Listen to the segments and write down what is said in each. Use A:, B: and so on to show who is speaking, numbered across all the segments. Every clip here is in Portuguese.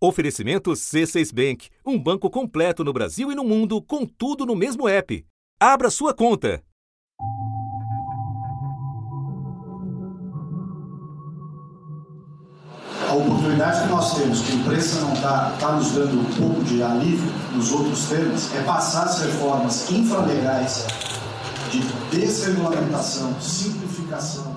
A: Oferecimento C6 Bank, um banco completo no Brasil e no mundo, com tudo no mesmo app. Abra sua conta.
B: A oportunidade que nós temos, que a imprensa não está tá nos dando um pouco de alívio nos outros temas, é passar as reformas infralegais de desregulamentação, simplificação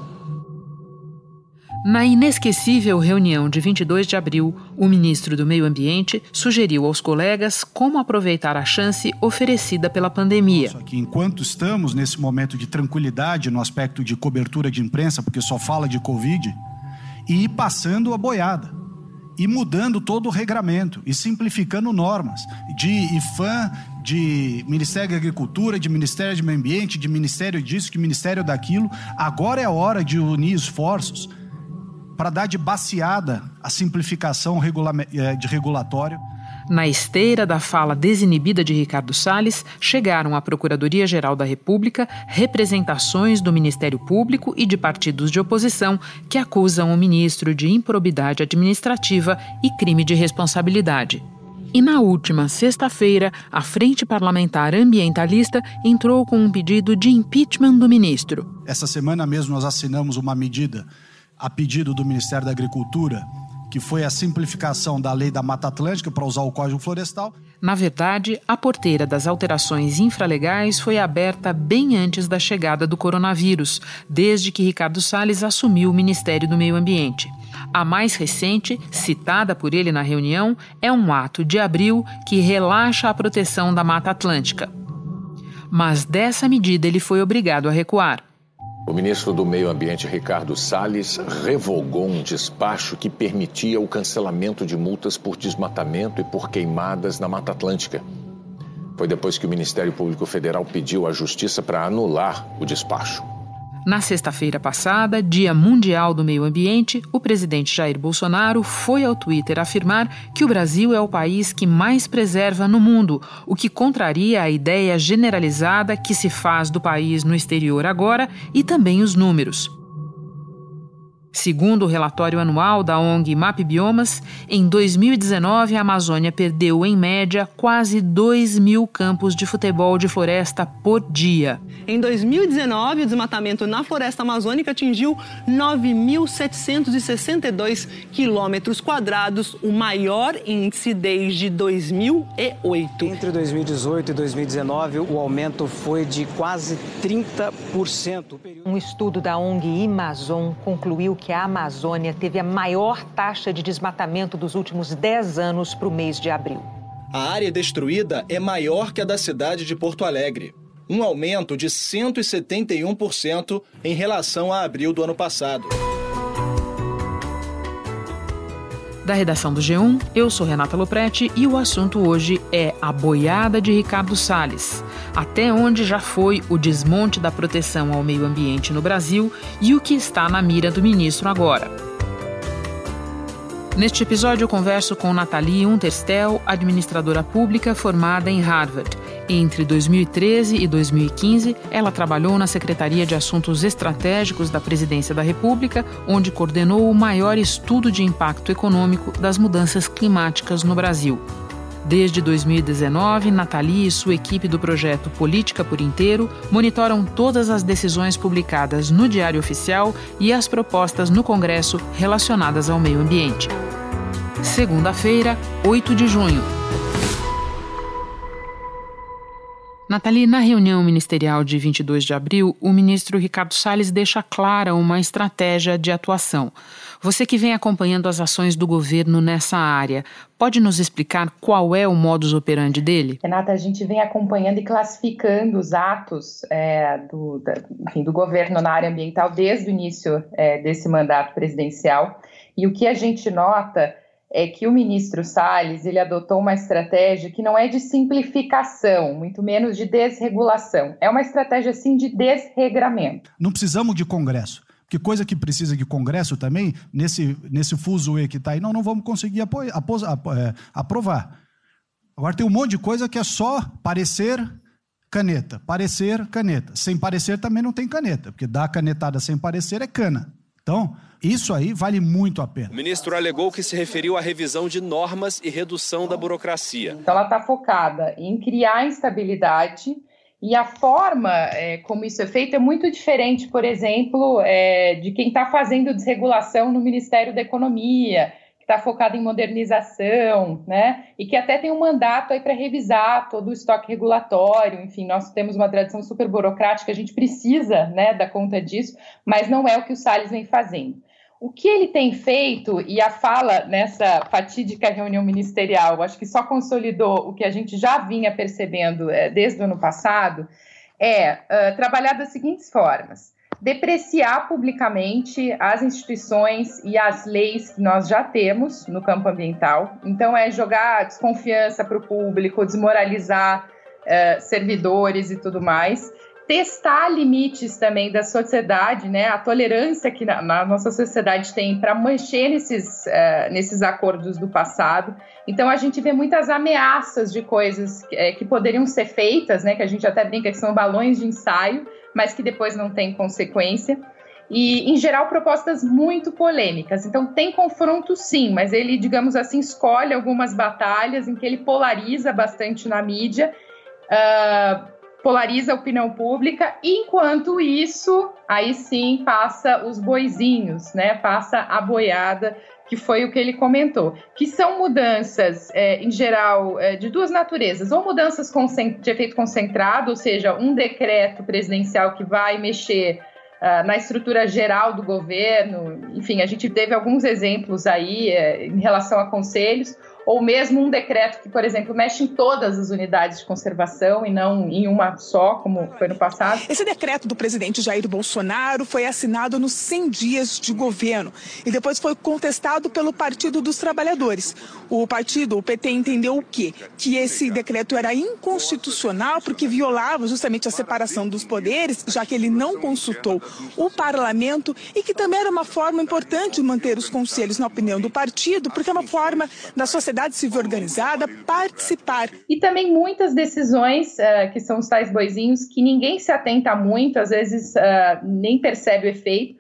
C: na inesquecível reunião de 22 de abril, o ministro do Meio Ambiente sugeriu aos colegas como aproveitar a chance oferecida pela pandemia.
D: Só que enquanto estamos nesse momento de tranquilidade no aspecto de cobertura de imprensa, porque só fala de Covid, e passando a boiada, e mudando todo o regramento, e simplificando normas de IFAM, de Ministério da Agricultura, de Ministério do Meio Ambiente, de Ministério disso, de Ministério daquilo. Agora é a hora de unir esforços para dar de baseada a simplificação eh, de regulatório.
C: Na esteira da fala desinibida de Ricardo Salles, chegaram à Procuradoria-Geral da República representações do Ministério Público e de partidos de oposição que acusam o ministro de improbidade administrativa e crime de responsabilidade. E na última sexta-feira, a Frente Parlamentar Ambientalista entrou com um pedido de impeachment do ministro.
D: Essa semana mesmo nós assinamos uma medida a pedido do Ministério da Agricultura, que foi a simplificação da lei da Mata Atlântica para usar o Código Florestal.
C: Na verdade, a porteira das alterações infralegais foi aberta bem antes da chegada do coronavírus, desde que Ricardo Salles assumiu o Ministério do Meio Ambiente. A mais recente, citada por ele na reunião, é um ato de abril que relaxa a proteção da Mata Atlântica. Mas dessa medida ele foi obrigado a recuar.
E: O ministro do Meio Ambiente, Ricardo Salles, revogou um despacho que permitia o cancelamento de multas por desmatamento e por queimadas na Mata Atlântica. Foi depois que o Ministério Público Federal pediu à Justiça para anular o despacho.
C: Na sexta-feira passada, Dia Mundial do Meio Ambiente, o presidente Jair Bolsonaro foi ao Twitter afirmar que o Brasil é o país que mais preserva no mundo, o que contraria a ideia generalizada que se faz do país no exterior agora e também os números. Segundo o relatório anual da ONG Map Biomas, em 2019 a Amazônia perdeu, em média, quase 2 mil campos de futebol de floresta por dia.
F: Em 2019, o desmatamento na floresta amazônica atingiu 9.762 quilômetros quadrados, o maior índice desde 2008.
G: Entre 2018 e 2019, o aumento foi de quase 30%.
H: Um estudo da ONG Amazon concluiu que a Amazônia teve a maior taxa de desmatamento dos últimos 10 anos para o mês de abril.
I: A área destruída é maior que a da cidade de Porto Alegre, um aumento de 171% em relação a abril do ano passado.
C: Da redação do G1, eu sou Renata Loprete e o assunto hoje é a boiada de Ricardo Salles. Até onde já foi o desmonte da proteção ao meio ambiente no Brasil e o que está na mira do ministro agora. Neste episódio, eu converso com Nathalie Unterstel, administradora pública formada em Harvard. Entre 2013 e 2015, ela trabalhou na Secretaria de Assuntos Estratégicos da Presidência da República, onde coordenou o maior estudo de impacto econômico das mudanças climáticas no Brasil. Desde 2019, Nathalie e sua equipe do projeto Política por Inteiro monitoram todas as decisões publicadas no Diário Oficial e as propostas no Congresso relacionadas ao meio ambiente. Segunda-feira, 8 de junho. Nathalie, na reunião ministerial de 22 de abril, o ministro Ricardo Salles deixa clara uma estratégia de atuação. Você que vem acompanhando as ações do governo nessa área, pode nos explicar qual é o modus operandi dele?
J: Renata, a gente vem acompanhando e classificando os atos é, do, da, enfim, do governo na área ambiental desde o início é, desse mandato presidencial. E o que a gente nota é que o ministro Salles ele adotou uma estratégia que não é de simplificação, muito menos de desregulação. É uma estratégia, sim, de desregramento.
D: Não precisamos de Congresso. Porque coisa que precisa de Congresso também, nesse, nesse fuso que está aí, não, não vamos conseguir apoiar, apos, é, aprovar. Agora tem um monte de coisa que é só parecer caneta, parecer caneta. Sem parecer também não tem caneta, porque dar canetada sem parecer é cana. Então, isso aí vale muito a pena.
K: O ministro alegou que se referiu à revisão de normas e redução da burocracia.
J: Então, ela está focada em criar instabilidade. E a forma é, como isso é feito é muito diferente, por exemplo, é, de quem está fazendo desregulação no Ministério da Economia, está focado em modernização, né? E que até tem um mandato aí para revisar todo o estoque regulatório. Enfim, nós temos uma tradição super burocrática, a gente precisa, né, dar conta disso, mas não é o que o Salles vem fazendo. O que ele tem feito, e a fala nessa fatídica reunião ministerial, acho que só consolidou o que a gente já vinha percebendo é, desde o ano passado, é uh, trabalhar das seguintes formas depreciar publicamente as instituições e as leis que nós já temos no campo ambiental. Então, é jogar desconfiança para o público, desmoralizar uh, servidores e tudo mais. Testar limites também da sociedade, né? A tolerância que na, na nossa sociedade tem para mexer nesses, uh, nesses acordos do passado. Então a gente vê muitas ameaças de coisas que, é, que poderiam ser feitas, né? Que a gente até brinca que são balões de ensaio, mas que depois não tem consequência. E, em geral, propostas muito polêmicas. Então, tem confronto sim, mas ele, digamos assim, escolhe algumas batalhas em que ele polariza bastante na mídia, uh, polariza a opinião pública, enquanto isso, aí sim passa os boizinhos, né? Passa a boiada que foi o que ele comentou, que são mudanças, é, em geral, é, de duas naturezas, ou mudanças de efeito concentrado, ou seja, um decreto presidencial que vai mexer uh, na estrutura geral do governo, enfim, a gente teve alguns exemplos aí é, em relação a conselhos, ou mesmo um decreto que, por exemplo, mexe em todas as unidades de conservação e não em uma só, como foi no passado.
L: Esse decreto do presidente Jair Bolsonaro foi assinado nos 100 dias de governo e depois foi contestado pelo Partido dos Trabalhadores. O partido, o PT, entendeu o quê? Que esse decreto era inconstitucional porque violava justamente a separação dos poderes, já que ele não consultou o parlamento e que também era uma forma importante de manter os conselhos na opinião do partido, porque é uma forma da sociedade sociedade civil organizada participar.
J: E também muitas decisões, uh, que são os tais boizinhos, que ninguém se atenta muito, às vezes uh, nem percebe o efeito,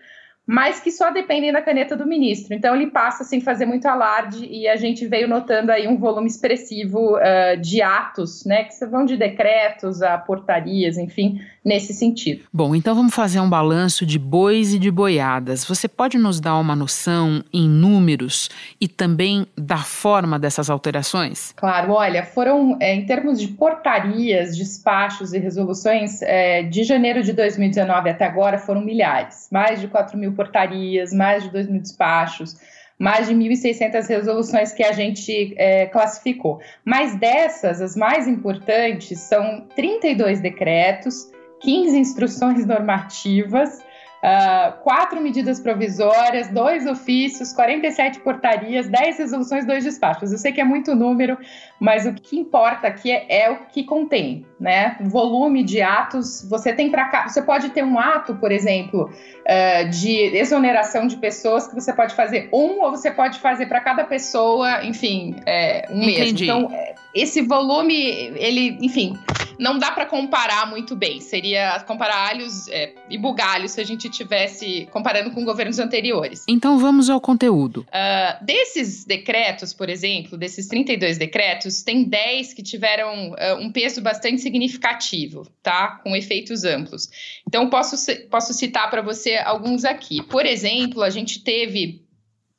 J: mas que só dependem da caneta do ministro. Então ele passa sem fazer muito alarde e a gente veio notando aí um volume expressivo uh, de atos, né, que vão de decretos a portarias, enfim, nesse sentido.
C: Bom, então vamos fazer um balanço de bois e de boiadas. Você pode nos dar uma noção em números e também da forma dessas alterações?
J: Claro, olha, foram, é, em termos de portarias, despachos e resoluções, é, de janeiro de 2019 até agora foram milhares, mais de 4 mil portarias, mais de 2 mil despachos mais de 1.600 resoluções que a gente é, classificou. Mas dessas, as mais importantes são 32 decretos, 15 instruções normativas, uh, quatro medidas provisórias, dois ofícios, 47 portarias, 10 resoluções, dois despachos. Eu sei que é muito número, mas o que importa aqui é, é o que contém, né? Volume de atos. Você tem para cá, você pode ter um ato, por exemplo, uh, de exoneração de pessoas que você pode fazer um ou você pode fazer para cada pessoa, enfim, é, um Entendi. mesmo. Então, esse volume, ele, enfim, não dá para comparar muito bem. Seria comparar alhos é, e bugalhos se a gente tivesse comparando com governos anteriores.
C: Então vamos ao conteúdo.
J: Uh, desses decretos, por exemplo, desses 32 decretos, tem 10 que tiveram uh, um peso bastante significativo, tá? Com efeitos amplos. Então posso, posso citar para você alguns aqui. Por exemplo, a gente teve,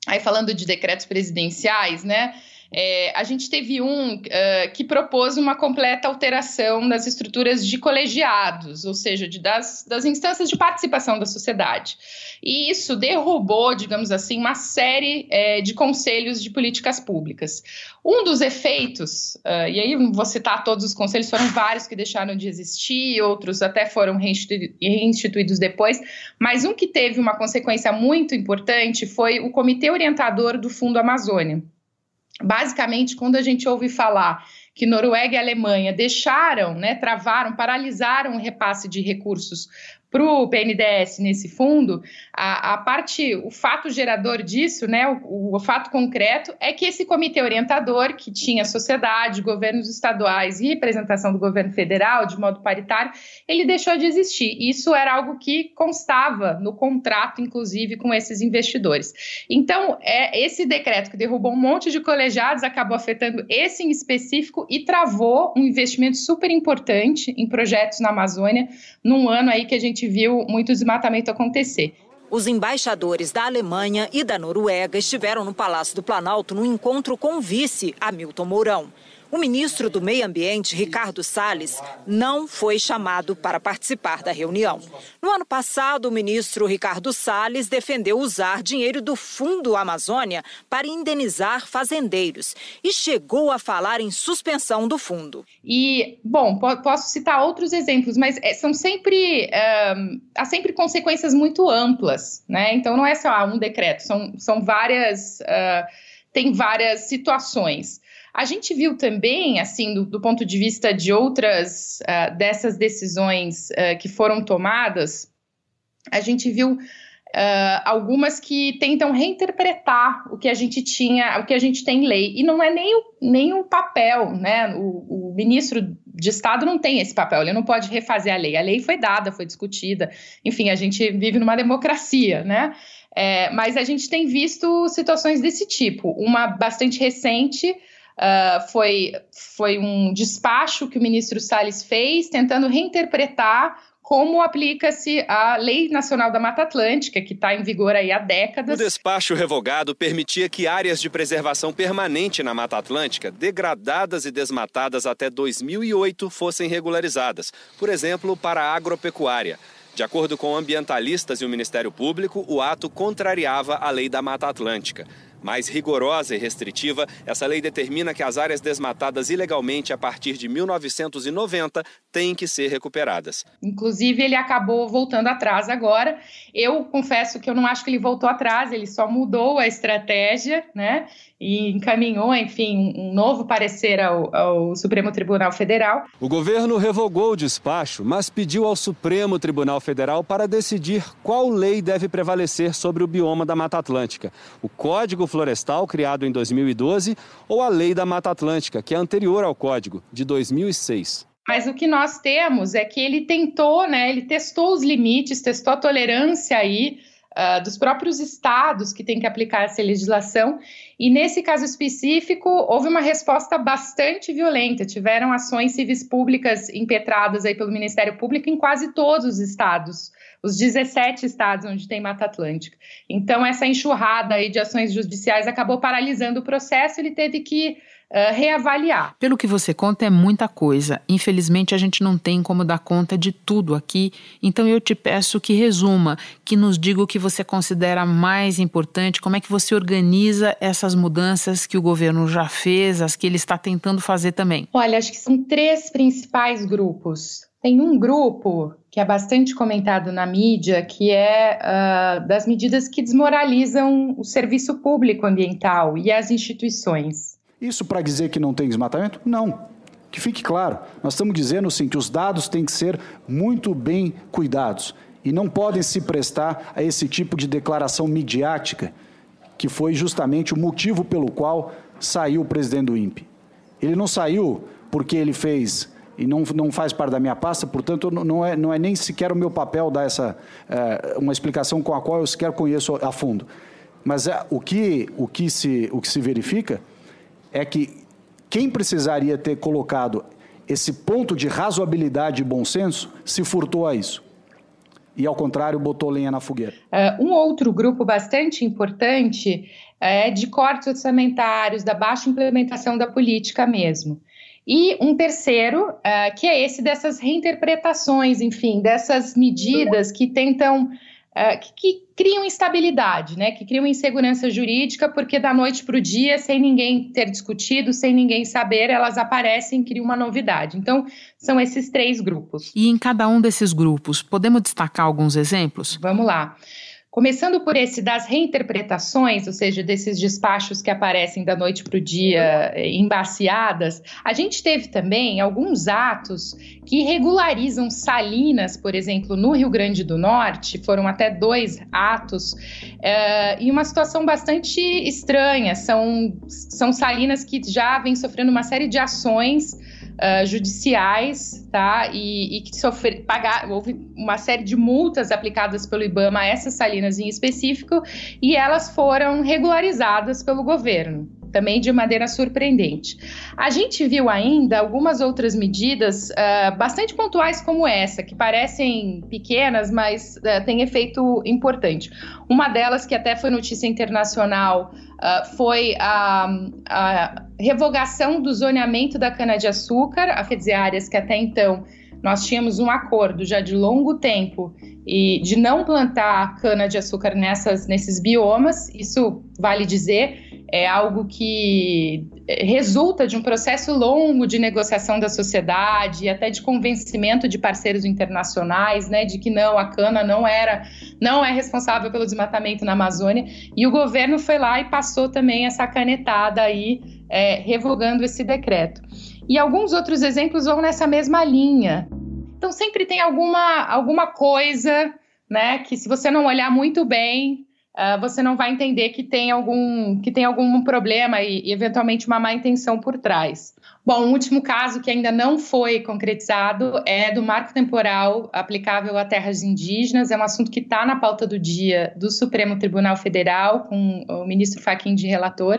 J: aí falando de decretos presidenciais, né? É, a gente teve um uh, que propôs uma completa alteração das estruturas de colegiados, ou seja, de, das, das instâncias de participação da sociedade. E isso derrubou, digamos assim, uma série é, de conselhos de políticas públicas. Um dos efeitos, uh, e aí vou citar todos os conselhos, foram vários que deixaram de existir, outros até foram reinstituídos depois, mas um que teve uma consequência muito importante foi o Comitê Orientador do Fundo Amazônia. Basicamente, quando a gente ouve falar que Noruega e Alemanha deixaram, né, travaram, paralisaram o repasse de recursos para o PNDS nesse fundo, a, a, parte, o fato gerador disso, né, o, o, fato concreto, é que esse comitê orientador, que tinha sociedade, governos estaduais e representação do governo federal de modo paritário, ele deixou de existir. Isso era algo que constava no contrato, inclusive, com esses investidores. Então, é esse decreto que derrubou um monte de colegiados acabou afetando esse em específico e travou um investimento super importante em projetos na Amazônia, num ano aí que a gente viu muito desmatamento acontecer.
H: Os embaixadores da Alemanha e da Noruega estiveram no Palácio do Planalto no encontro com o vice Hamilton Mourão. O ministro do Meio Ambiente, Ricardo Salles, não foi chamado para participar da reunião. No ano passado, o ministro Ricardo Salles defendeu usar dinheiro do Fundo Amazônia para indenizar fazendeiros e chegou a falar em suspensão do fundo.
J: E, bom, posso citar outros exemplos, mas é, são sempre, um, há sempre consequências muito amplas, né? Então não é só um decreto, são, são várias, uh, tem várias situações. A gente viu também, assim, do, do ponto de vista de outras uh, dessas decisões uh, que foram tomadas, a gente viu Uh, algumas que tentam reinterpretar o que a gente tinha, o que a gente tem em lei. E não é nem o, nem o papel, né? O, o, ministro de Estado não tem esse papel, ele não pode refazer a lei. A lei foi dada, foi discutida. Enfim, a gente vive numa democracia, né? É, mas a gente tem visto situações desse tipo. Uma bastante recente Uh, foi, foi um despacho que o ministro Salles fez, tentando reinterpretar como aplica-se a Lei Nacional da Mata Atlântica, que está em vigor aí há décadas.
K: O despacho revogado permitia que áreas de preservação permanente na Mata Atlântica, degradadas e desmatadas até 2008, fossem regularizadas, por exemplo, para a agropecuária. De acordo com ambientalistas e o Ministério Público, o ato contrariava a Lei da Mata Atlântica. Mais rigorosa e restritiva, essa lei determina que as áreas desmatadas ilegalmente a partir de 1990 têm que ser recuperadas.
J: Inclusive, ele acabou voltando atrás agora. Eu confesso que eu não acho que ele voltou atrás, ele só mudou a estratégia, né? e encaminhou, enfim, um novo parecer ao, ao, Supremo Tribunal Federal.
M: O governo revogou o despacho, mas pediu ao Supremo Tribunal Federal para decidir qual lei deve prevalecer sobre o bioma da Mata Atlântica: o Código Florestal, criado em 2012, ou a Lei da Mata Atlântica, que é anterior ao Código, de 2006.
J: Mas o que nós temos é que ele tentou, né? Ele testou os limites, testou a tolerância aí uh, dos próprios estados que têm que aplicar essa legislação. E nesse caso específico, houve uma resposta bastante violenta. Tiveram ações civis públicas impetradas aí pelo Ministério Público em quase todos os estados, os 17 estados onde tem Mata Atlântica. Então, essa enxurrada aí de ações judiciais acabou paralisando o processo. Ele teve que uh, reavaliar.
C: Pelo que você conta, é muita coisa. Infelizmente, a gente não tem como dar conta de tudo aqui. Então, eu te peço que resuma, que nos diga o que você considera mais importante, como é que você organiza essas mudanças que o governo já fez, as que ele está tentando fazer também.
J: Olha, acho que são três principais grupos. Tem um grupo que é bastante comentado na mídia, que é uh, das medidas que desmoralizam o serviço público ambiental e as instituições.
D: Isso para dizer que não tem desmatamento? Não. Que fique claro, nós estamos dizendo sim que os dados têm que ser muito bem cuidados e não podem se prestar a esse tipo de declaração midiática, que foi justamente o motivo pelo qual saiu o presidente do INPE. Ele não saiu porque ele fez e não, não faz parte da minha pasta, portanto, não é, não é nem sequer o meu papel dar essa, é, uma explicação com a qual eu sequer conheço a fundo. Mas é, o, que, o, que se, o que se verifica é que quem precisaria ter colocado esse ponto de razoabilidade e bom senso se furtou a isso. E, ao contrário, botou lenha na fogueira.
J: Uh, um outro grupo bastante importante é de cortes orçamentários, da baixa implementação da política mesmo. E um terceiro, uh, que é esse dessas reinterpretações, enfim, dessas medidas que tentam uh, que, que, criam instabilidade, né? Que criam insegurança jurídica, porque da noite para o dia, sem ninguém ter discutido, sem ninguém saber, elas aparecem e criam uma novidade. Então, são esses três grupos.
C: E em cada um desses grupos, podemos destacar alguns exemplos?
J: Vamos lá. Começando por esse das reinterpretações, ou seja, desses despachos que aparecem da noite para o dia eh, embaciadas, a gente teve também alguns atos que regularizam salinas, por exemplo, no Rio Grande do Norte, foram até dois atos, uh, em uma situação bastante estranha. São, são salinas que já vêm sofrendo uma série de ações uh, judiciais, tá? E, e que sofrer, pagar, houve uma série de multas aplicadas pelo IBAMA a essas salinas em específico, e elas foram regularizadas pelo governo também de maneira surpreendente. A gente viu ainda algumas outras medidas uh, bastante pontuais como essa, que parecem pequenas, mas uh, têm efeito importante. Uma delas, que até foi notícia internacional, uh, foi a, a, revogação do zoneamento da cana-de-açúcar, a áreas que até então nós tínhamos um acordo já de longo tempo e de não plantar cana-de-açúcar nessas, nesses biomas, isso vale dizer, é algo que resulta de um processo longo de negociação da sociedade até de convencimento de parceiros internacionais, né, de que não, a cana não era, não é responsável pelo desmatamento na Amazônia, e o governo foi lá e passou também essa canetada aí, é, revogando esse decreto. E alguns outros exemplos vão nessa mesma linha. Então sempre tem alguma, alguma coisa, né, que se você não olhar muito bem, uh, você não vai entender que tem algum, que tem algum problema e, e, eventualmente uma má intenção por trás. Bom, um último caso que ainda não foi concretizado é do marco temporal aplicável a terras indígenas. É um assunto que está na pauta do dia do Supremo Tribunal Federal, com o ministro Fachin de relator,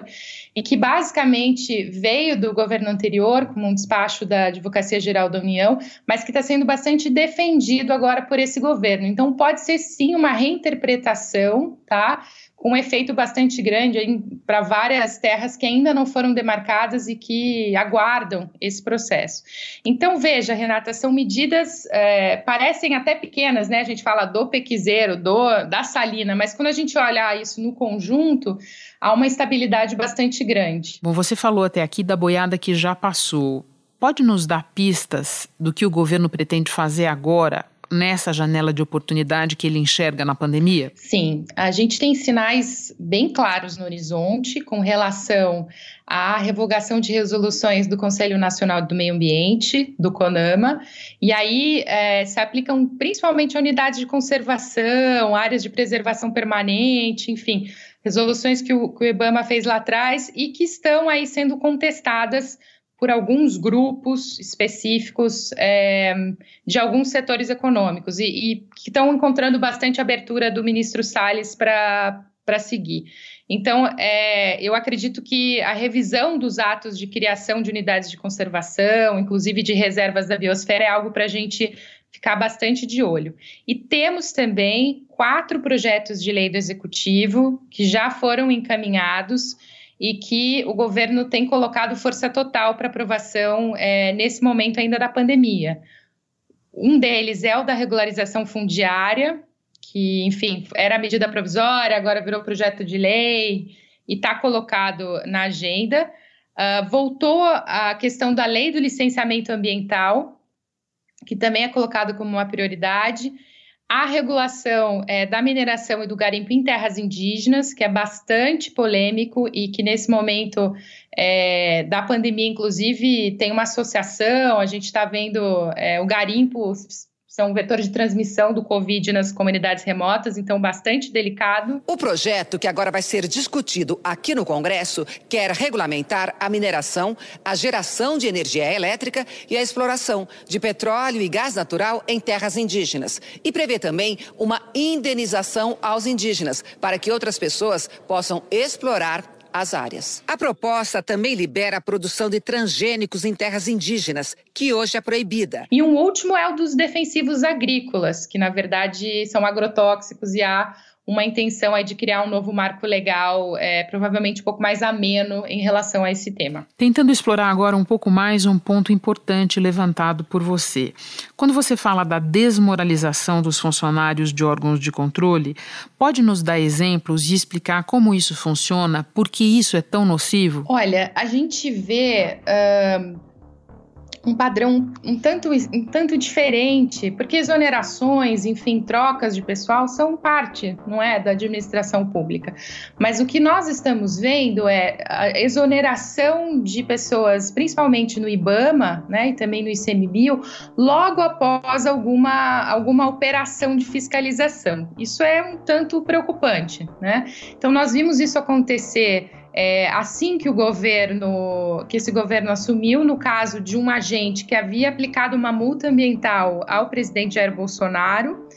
J: e que basicamente veio do governo anterior, como um despacho da Advocacia Geral da União, mas que está sendo bastante defendido agora por esse governo. Então, pode ser sim uma reinterpretação, tá? Um efeito bastante grande para várias terras que ainda não foram demarcadas e que aguardam esse processo. Então, veja, Renata, são medidas, é, parecem até pequenas, né? A gente fala do pequiseiro, do, da salina, mas quando a gente olha isso no conjunto, há uma estabilidade bastante grande.
C: Bom, você falou até aqui da boiada que já passou. Pode nos dar pistas do que o governo pretende fazer agora nessa janela de oportunidade que ele enxerga na pandemia?
J: Sim, a gente tem sinais bem claros no horizonte com relação à revogação de resoluções do Conselho Nacional do Meio Ambiente, do CONAMA, e aí é, se aplicam principalmente a unidades de conservação, áreas de preservação permanente, enfim, resoluções que o, que o IBAMA fez lá atrás e que estão aí sendo contestadas por alguns grupos específicos é, de alguns setores econômicos e, e que estão encontrando bastante abertura do ministro Salles para seguir. Então, é, eu acredito que a revisão dos atos de criação de unidades de conservação, inclusive de reservas da biosfera, é algo para a gente ficar bastante de olho. E temos também quatro projetos de lei do executivo que já foram encaminhados e que o governo tem colocado força total para aprovação é, nesse momento ainda da pandemia. Um deles é o da regularização fundiária, que, enfim, era medida provisória, agora virou projeto de lei e está colocado na agenda. Uh, voltou a questão da lei do licenciamento ambiental, que também é colocado como uma prioridade a regulação é, da mineração e do garimpo em terras indígenas, que é bastante polêmico e que nesse momento é, da pandemia, inclusive, tem uma associação, a gente está vendo é, o garimpo são vetores de transmissão do Covid nas comunidades remotas, então bastante delicado.
N: O projeto, que agora vai ser discutido aqui no Congresso, quer regulamentar a mineração, a geração de energia elétrica e a exploração de petróleo e gás natural em terras indígenas. E prevê também uma indenização aos indígenas, para que outras pessoas possam explorar as áreas. A proposta também libera a produção de transgênicos em terras indígenas, que hoje é proibida.
J: E um último é o dos defensivos agrícolas, que na verdade são agrotóxicos e há uma intenção aí de criar um novo marco legal, é, provavelmente um pouco mais ameno em relação a esse tema.
C: Tentando explorar agora um pouco mais um ponto importante levantado por você. Quando você fala da desmoralização dos funcionários de órgãos de controle, pode nos dar exemplos e explicar como isso funciona, por que isso é tão nocivo?
J: Olha, a gente vê. Uh um padrão um tanto, um tanto diferente, porque exonerações, enfim, trocas de pessoal são parte, não é, da administração pública. Mas o que nós estamos vendo é a exoneração de pessoas, principalmente no IBAMA, né, e também no ICMBio, logo após alguma, alguma operação de fiscalização. Isso é um tanto preocupante, né? Então nós vimos isso acontecer é, assim que o governo, que esse governo assumiu, no caso de um agente que havia aplicado uma multa ambiental ao presidente Jair Bolsonaro,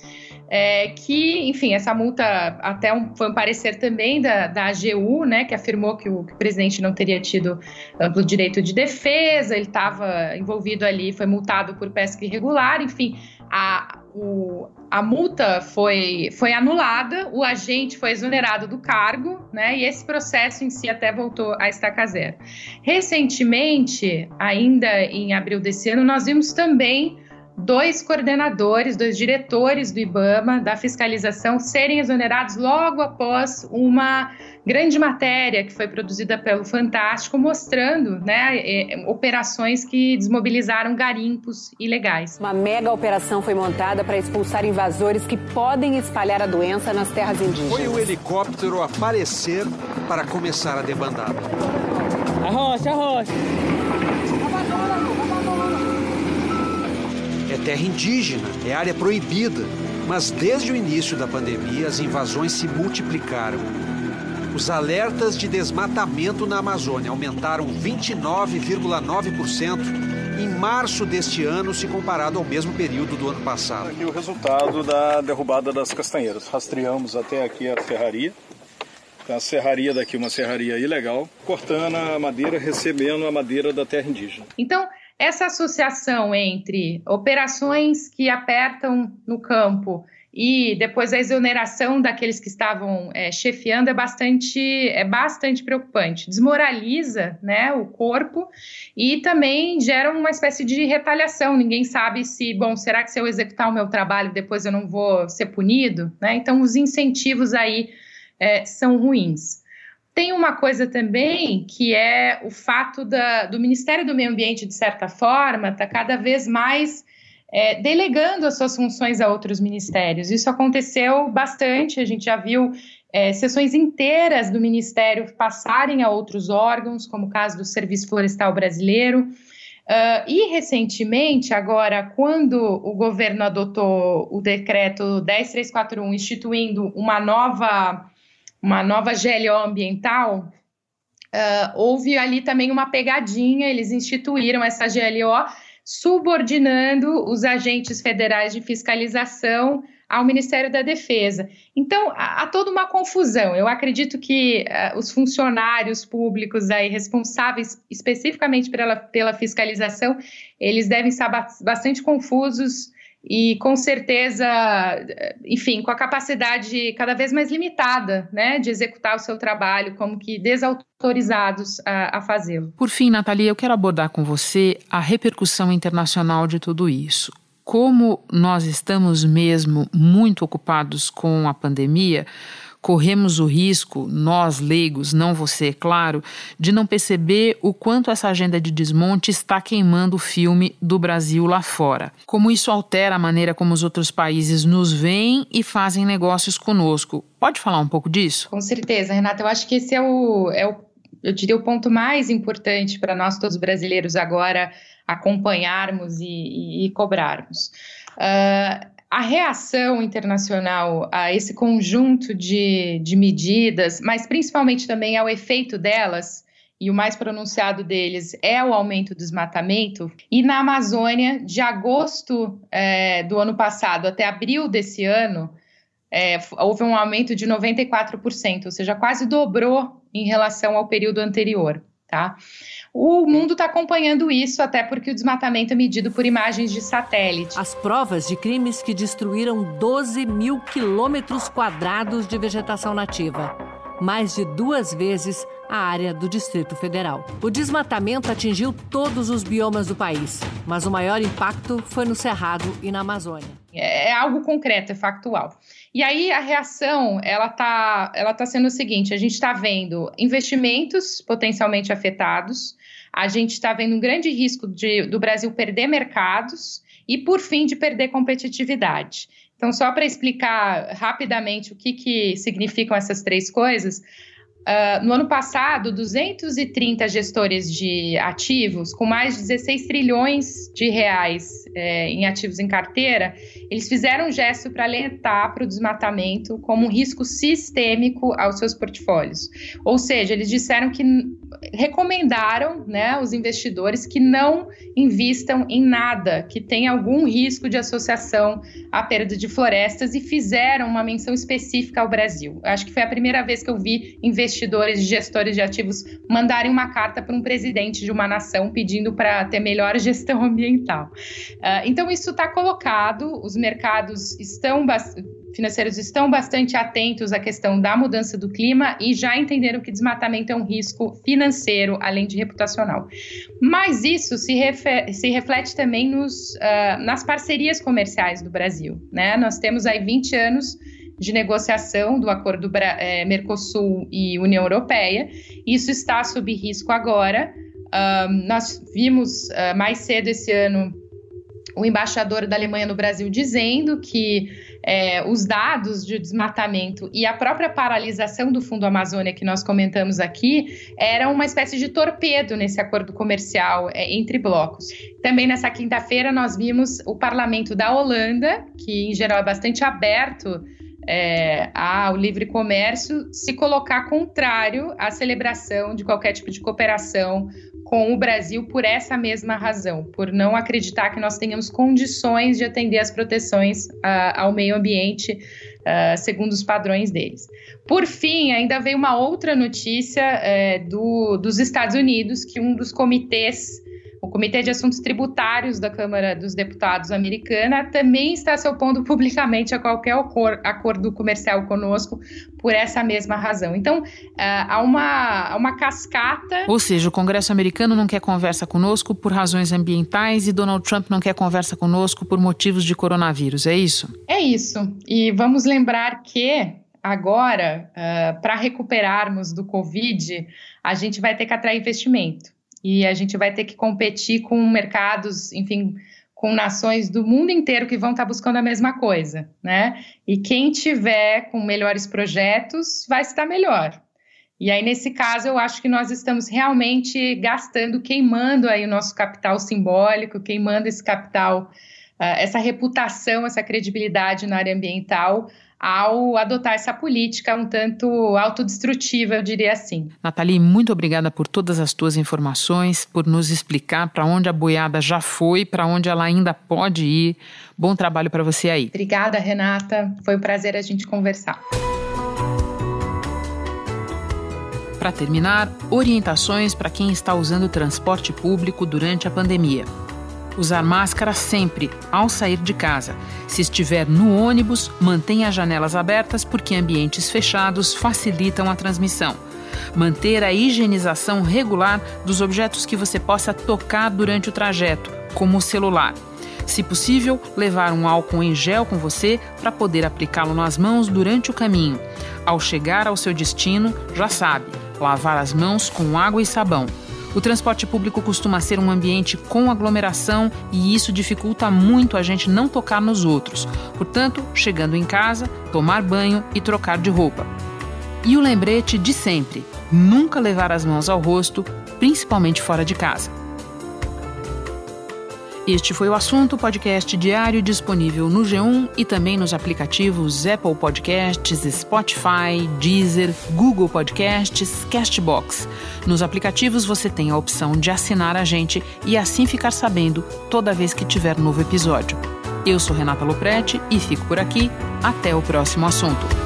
J: é, que, enfim, essa multa até um, foi um parecer também da, da AGU, né, que afirmou que o, que o presidente não teria tido amplo direito de defesa, ele estava envolvido ali, foi multado por pesca irregular, enfim, a, o, a multa foi, foi anulada, o agente foi exonerado do cargo, né? E esse processo em si até voltou a estaca zero. Recentemente, ainda em abril desse ano, nós vimos também dois coordenadores, dois diretores do IBAMA, da fiscalização, serem exonerados logo após uma grande matéria que foi produzida pelo Fantástico, mostrando né, é, operações que desmobilizaram garimpos ilegais.
O: Uma mega operação foi montada para expulsar invasores que podem espalhar a doença nas terras indígenas.
P: Foi o helicóptero aparecer para começar a debandada.
Q: Arrocha, arrocha.
P: É terra indígena, é área proibida. Mas desde o início da pandemia, as invasões se multiplicaram. Os alertas de desmatamento na Amazônia aumentaram 29,9% em março deste ano, se comparado ao mesmo período do ano passado.
R: Aqui o resultado da derrubada das castanheiras. Rastreamos até aqui a serraria. A serraria daqui, uma serraria ilegal, cortando a madeira, recebendo a madeira da terra indígena.
J: Então, essa associação entre operações que apertam no campo e depois a exoneração daqueles que estavam é, chefiando é bastante, é bastante preocupante. Desmoraliza né, o corpo e também gera uma espécie de retaliação. Ninguém sabe se, bom, será que se eu executar o meu trabalho depois eu não vou ser punido? Né? Então, os incentivos aí é, são ruins. Tem uma coisa também que é o fato da, do Ministério do Meio Ambiente, de certa forma, está cada vez mais é, delegando as suas funções a outros ministérios. Isso aconteceu bastante, a gente já viu é, sessões inteiras do Ministério passarem a outros órgãos, como o caso do Serviço Florestal Brasileiro. Uh, e recentemente, agora, quando o governo adotou o decreto 10341 instituindo uma nova uma nova GLO ambiental, uh, houve ali também uma pegadinha, eles instituíram essa GLO subordinando os agentes federais de fiscalização ao Ministério da Defesa. Então, há, toda uma confusão. Eu acredito que uh, os funcionários públicos aí responsáveis especificamente pela, pela fiscalização, eles devem estar bastante confusos e com certeza, enfim, com a capacidade cada vez mais limitada, né, de executar o seu trabalho, como que desautorizados a, a fazê-lo.
C: Por fim, Natalia, eu quero abordar com você a repercussão internacional de tudo isso. Como nós estamos mesmo muito ocupados com a pandemia, corremos o risco, nós leigos, não você, claro, de não perceber o quanto essa agenda de desmonte está queimando o filme do Brasil lá fora. Como isso altera a maneira como os outros países nos veem e fazem negócios conosco. Pode falar um pouco disso?
J: Com certeza, Renata. Eu acho que esse é o, é o eu diria, o ponto mais importante para nós todos brasileiros agora acompanharmos e, e, e cobrarmos. Uh, a reação internacional a esse conjunto de, de medidas, mas principalmente também ao efeito delas, e o mais pronunciado deles é o aumento do desmatamento. E na Amazônia, de agosto é, do ano passado até abril desse ano, é, houve um aumento de 94%, ou seja, quase dobrou em relação ao período anterior. Tá? O mundo está acompanhando isso, até porque o desmatamento é medido por imagens de satélite.
S: As provas de crimes que destruíram 12 mil quilômetros quadrados de vegetação nativa, mais de duas vezes a área do Distrito Federal. O desmatamento atingiu todos os biomas do país, mas o maior impacto foi no Cerrado e na Amazônia.
J: É, é algo concreto, é factual. E aí a reação ela está ela tá sendo o seguinte: a gente está vendo investimentos potencialmente afetados, a gente está vendo um grande risco de, do Brasil perder mercados e, por fim, de perder competitividade. Então, só para explicar rapidamente o que, que significam essas três coisas, Uh, no ano passado, 230 gestores de ativos, com mais de 16 trilhões de reais é, em ativos em carteira, eles fizeram um gesto para alertar para o desmatamento como um risco sistêmico aos seus portfólios. Ou seja, eles disseram que recomendaram né, os investidores que não invistam em nada que tenha algum risco de associação à perda de florestas e fizeram uma menção específica ao Brasil. Acho que foi a primeira vez que eu vi investidores e gestores de ativos mandarem uma carta para um presidente de uma nação pedindo para ter melhor gestão ambiental. Uh, então, isso está colocado, os mercados estão financeiros estão bastante atentos à questão da mudança do clima e já entenderam que desmatamento é um risco financeiro, além de reputacional. Mas isso se, se reflete também nos, uh, nas parcerias comerciais do Brasil. Né? Nós temos aí 20 anos de negociação do acordo é, Mercosul e União Europeia. Isso está sob risco agora. Uh, nós vimos uh, mais cedo esse ano o embaixador da Alemanha no Brasil dizendo que é, os dados de desmatamento e a própria paralisação do Fundo Amazônia que nós comentamos aqui era uma espécie de torpedo nesse acordo comercial é, entre blocos. Também nessa quinta-feira nós vimos o parlamento da Holanda, que em geral é bastante aberto é, ao livre comércio se colocar contrário à celebração de qualquer tipo de cooperação com o Brasil por essa mesma razão, por não acreditar que nós tenhamos condições de atender as proteções ao meio ambiente uh, segundo os padrões deles. Por fim, ainda veio uma outra notícia uh, do, dos Estados Unidos, que um dos comitês o Comitê de Assuntos Tributários da Câmara dos Deputados americana também está se opondo publicamente a qualquer acordo comercial conosco por essa mesma razão. Então, uh, há, uma, há uma cascata.
C: Ou seja, o Congresso americano não quer conversa conosco por razões ambientais e Donald Trump não quer conversa conosco por motivos de coronavírus, é isso?
J: É isso. E vamos lembrar que agora, uh, para recuperarmos do Covid, a gente vai ter que atrair investimento e a gente vai ter que competir com mercados, enfim, com nações do mundo inteiro que vão estar buscando a mesma coisa, né? E quem tiver com melhores projetos vai estar melhor. E aí, nesse caso, eu acho que nós estamos realmente gastando, queimando aí o nosso capital simbólico, queimando esse capital, uh, essa reputação, essa credibilidade na área ambiental, ao adotar essa política um tanto autodestrutiva, eu diria assim.
C: Nathalie, muito obrigada por todas as tuas informações, por nos explicar para onde a boiada já foi, para onde ela ainda pode ir. Bom trabalho para você aí.
J: Obrigada, Renata. Foi um prazer a gente conversar.
C: Para terminar, orientações para quem está usando o transporte público durante a pandemia. Usar máscara sempre, ao sair de casa. Se estiver no ônibus, mantenha as janelas abertas porque ambientes fechados facilitam a transmissão. Manter a higienização regular dos objetos que você possa tocar durante o trajeto, como o celular. Se possível, levar um álcool em gel com você para poder aplicá-lo nas mãos durante o caminho. Ao chegar ao seu destino, já sabe, lavar as mãos com água e sabão. O transporte público costuma ser um ambiente com aglomeração e isso dificulta muito a gente não tocar nos outros. Portanto, chegando em casa, tomar banho e trocar de roupa. E o lembrete de sempre: nunca levar as mãos ao rosto, principalmente fora de casa. Este foi o assunto podcast diário disponível no G1 e também nos aplicativos Apple Podcasts, Spotify, Deezer, Google Podcasts, Castbox. Nos aplicativos você tem a opção de assinar a gente e assim ficar sabendo toda vez que tiver novo episódio. Eu sou Renata Loprete e fico por aqui. Até o próximo assunto.